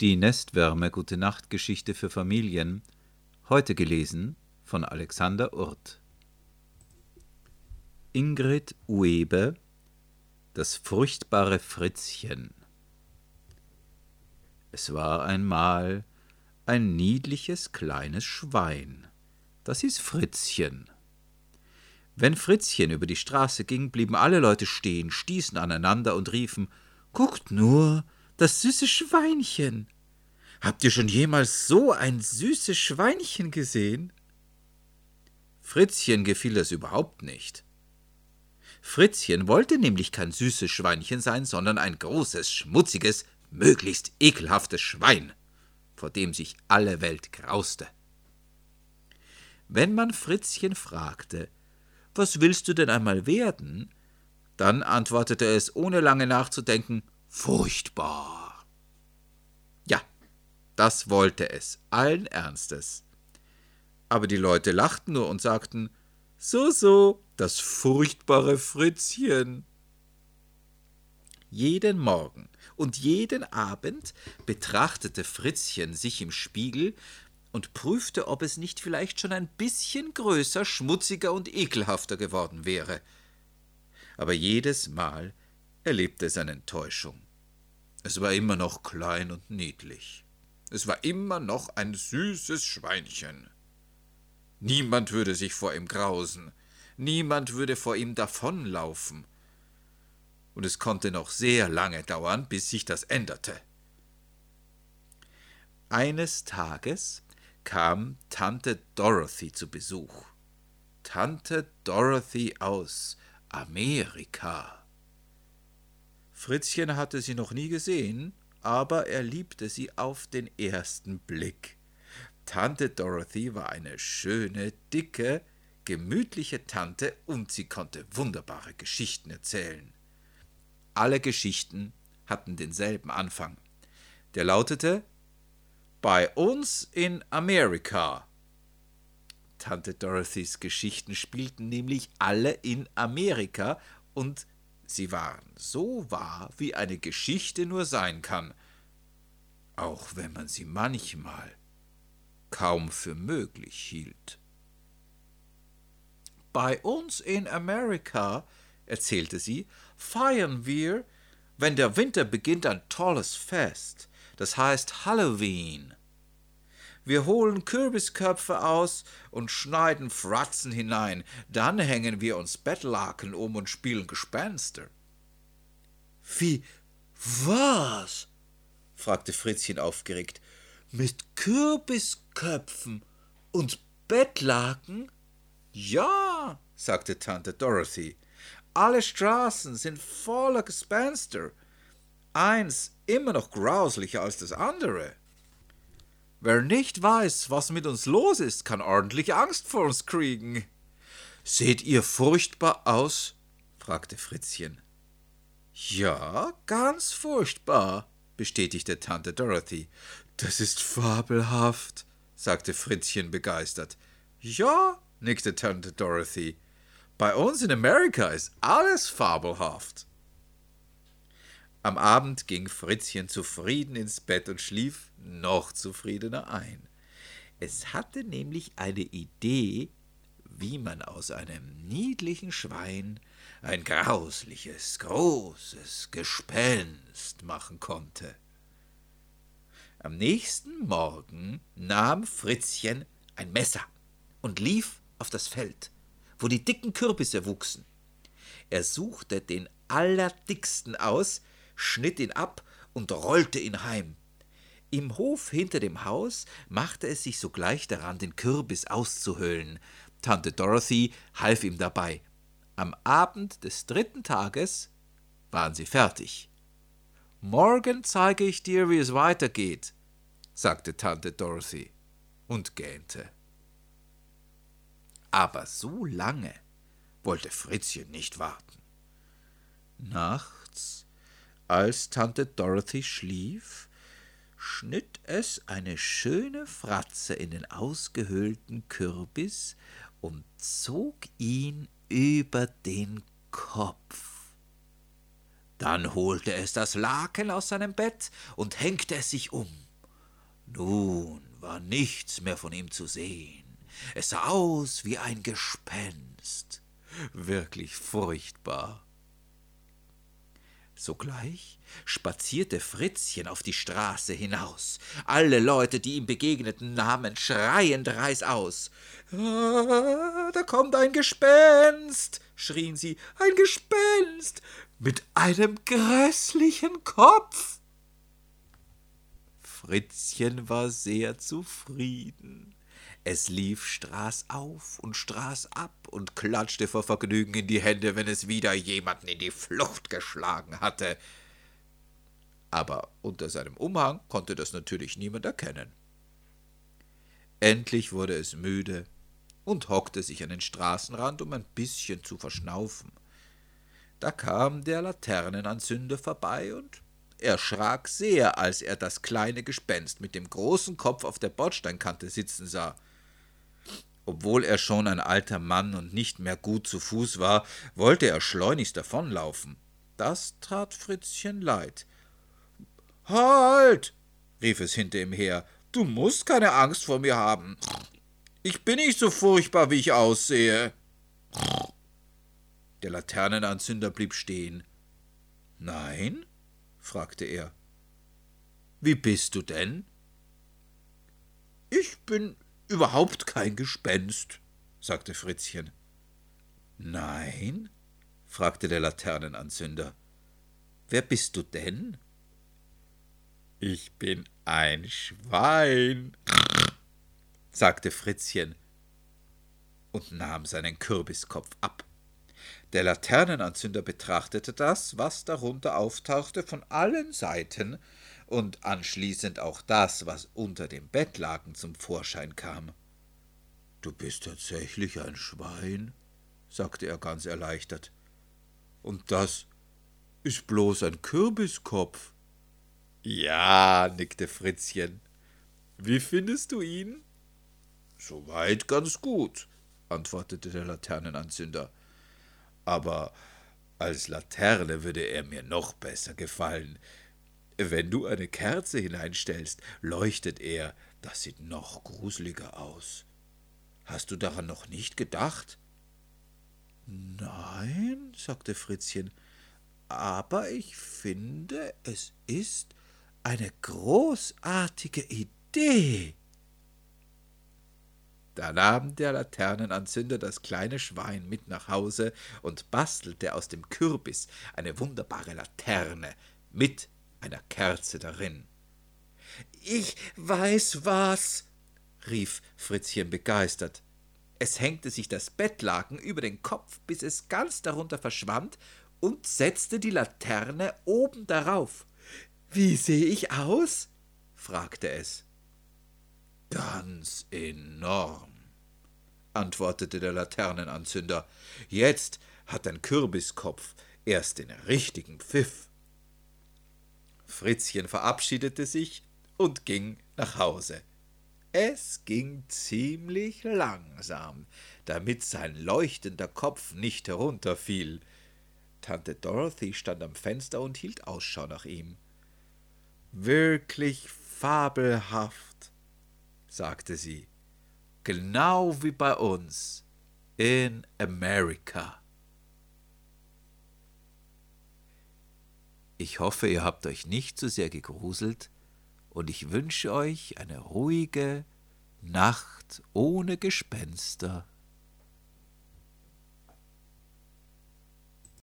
Die Nestwärme Gute Nacht Geschichte für Familien, heute gelesen von Alexander Urt. Ingrid Uebe Das furchtbare Fritzchen Es war einmal ein niedliches kleines Schwein, das hieß Fritzchen. Wenn Fritzchen über die Straße ging, blieben alle Leute stehen, stießen aneinander und riefen Guckt nur, das süße Schweinchen. Habt ihr schon jemals so ein süßes Schweinchen gesehen? Fritzchen gefiel das überhaupt nicht. Fritzchen wollte nämlich kein süßes Schweinchen sein, sondern ein großes, schmutziges, möglichst ekelhaftes Schwein, vor dem sich alle Welt grauste. Wenn man Fritzchen fragte, was willst du denn einmal werden? Dann antwortete es, ohne lange nachzudenken, furchtbar. Ja, das wollte es, allen Ernstes. Aber die Leute lachten nur und sagten, so, so, das furchtbare Fritzchen. Jeden Morgen und jeden Abend betrachtete Fritzchen sich im Spiegel und prüfte, ob es nicht vielleicht schon ein bisschen größer, schmutziger und ekelhafter geworden wäre. Aber jedes Mal erlebte es eine Enttäuschung. Es war immer noch klein und niedlich. Es war immer noch ein süßes Schweinchen. Niemand würde sich vor ihm grausen, niemand würde vor ihm davonlaufen. Und es konnte noch sehr lange dauern, bis sich das änderte. Eines Tages kam Tante Dorothy zu Besuch. Tante Dorothy aus Amerika. Fritzchen hatte sie noch nie gesehen, aber er liebte sie auf den ersten Blick. Tante Dorothy war eine schöne, dicke, gemütliche Tante und sie konnte wunderbare Geschichten erzählen. Alle Geschichten hatten denselben Anfang. Der lautete bei uns in Amerika. Tante Dorothys Geschichten spielten nämlich alle in Amerika und sie waren so wahr, wie eine Geschichte nur sein kann, auch wenn man sie manchmal kaum für möglich hielt. Bei uns in Amerika, erzählte sie, feiern wir, wenn der Winter beginnt, ein tolles Fest das heißt Halloween. Wir holen Kürbisköpfe aus und schneiden Fratzen hinein, dann hängen wir uns Bettlaken um und spielen Gespenster. Wie was? fragte Fritzchen aufgeregt. Mit Kürbisköpfen und Bettlaken? Ja, sagte Tante Dorothy. Alle Straßen sind voller Gespenster eins immer noch grauslicher als das andere. Wer nicht weiß, was mit uns los ist, kann ordentlich Angst vor uns kriegen. Seht ihr furchtbar aus? fragte Fritzchen. Ja, ganz furchtbar, bestätigte Tante Dorothy. Das ist fabelhaft, sagte Fritzchen begeistert. Ja, nickte Tante Dorothy. Bei uns in Amerika ist alles fabelhaft. Am Abend ging Fritzchen zufrieden ins Bett und schlief noch zufriedener ein. Es hatte nämlich eine Idee, wie man aus einem niedlichen Schwein ein grausliches, großes Gespenst machen konnte. Am nächsten Morgen nahm Fritzchen ein Messer und lief auf das Feld, wo die dicken Kürbisse wuchsen. Er suchte den allerdicksten aus, schnitt ihn ab und rollte ihn heim. Im Hof hinter dem Haus machte es sich sogleich daran, den Kürbis auszuhöhlen. Tante Dorothy half ihm dabei. Am Abend des dritten Tages waren sie fertig. Morgen zeige ich dir, wie es weitergeht, sagte Tante Dorothy und gähnte. Aber so lange wollte Fritzchen nicht warten. Nachts als Tante Dorothy schlief, schnitt es eine schöne Fratze in den ausgehöhlten Kürbis und zog ihn über den Kopf. Dann holte es das Laken aus seinem Bett und hängte es sich um. Nun war nichts mehr von ihm zu sehen. Es sah aus wie ein Gespenst. Wirklich furchtbar. Sogleich spazierte Fritzchen auf die Straße hinaus. Alle Leute, die ihm begegneten, nahmen schreiend reißaus. Ah, da kommt ein Gespenst, schrien sie, ein Gespenst mit einem grässlichen Kopf. Fritzchen war sehr zufrieden. Es lief Straß auf und Straß ab und klatschte vor Vergnügen in die Hände, wenn es wieder jemanden in die Flucht geschlagen hatte. Aber unter seinem Umhang konnte das natürlich niemand erkennen. Endlich wurde es müde und hockte sich an den Straßenrand, um ein bisschen zu verschnaufen. Da kam der Laternenanzünder vorbei und erschrak sehr, als er das kleine Gespenst mit dem großen Kopf auf der Bordsteinkante sitzen sah. Obwohl er schon ein alter Mann und nicht mehr gut zu Fuß war, wollte er schleunigst davonlaufen. Das tat Fritzchen leid. Halt! rief es hinter ihm her. Du musst keine Angst vor mir haben. Ich bin nicht so furchtbar, wie ich aussehe. Der Laternenanzünder blieb stehen. Nein? fragte er. Wie bist du denn? Ich bin überhaupt kein Gespenst, sagte Fritzchen. Nein? fragte der Laternenanzünder. Wer bist du denn? Ich bin ein Schwein, sagte Fritzchen und nahm seinen Kürbiskopf ab. Der Laternenanzünder betrachtete das, was darunter auftauchte, von allen Seiten und anschließend auch das, was unter dem Bettlaken zum Vorschein kam. Du bist tatsächlich ein Schwein, sagte er ganz erleichtert. Und das ist bloß ein Kürbiskopf. Ja, nickte Fritzchen. Wie findest du ihn? Soweit ganz gut, antwortete der Laternenanzünder. Aber als Laterne würde er mir noch besser gefallen. Wenn du eine Kerze hineinstellst, leuchtet er, das sieht noch gruseliger aus. Hast du daran noch nicht gedacht? Nein, sagte Fritzchen, aber ich finde, es ist eine großartige Idee. Da nahm der Laternenanzünder das kleine Schwein mit nach Hause und bastelte aus dem Kürbis eine wunderbare Laterne mit einer Kerze darin. Ich weiß was, rief Fritzchen begeistert. Es hängte sich das Bettlaken über den Kopf, bis es ganz darunter verschwand, und setzte die Laterne oben darauf. Wie sehe ich aus? fragte es. Ganz enorm, antwortete der Laternenanzünder. Jetzt hat dein Kürbiskopf erst den richtigen Pfiff. Fritzchen verabschiedete sich und ging nach Hause. Es ging ziemlich langsam, damit sein leuchtender Kopf nicht herunterfiel. Tante Dorothy stand am Fenster und hielt Ausschau nach ihm. Wirklich fabelhaft, sagte sie, genau wie bei uns in Amerika. Ich hoffe, ihr habt euch nicht zu sehr gegruselt und ich wünsche euch eine ruhige Nacht ohne Gespenster.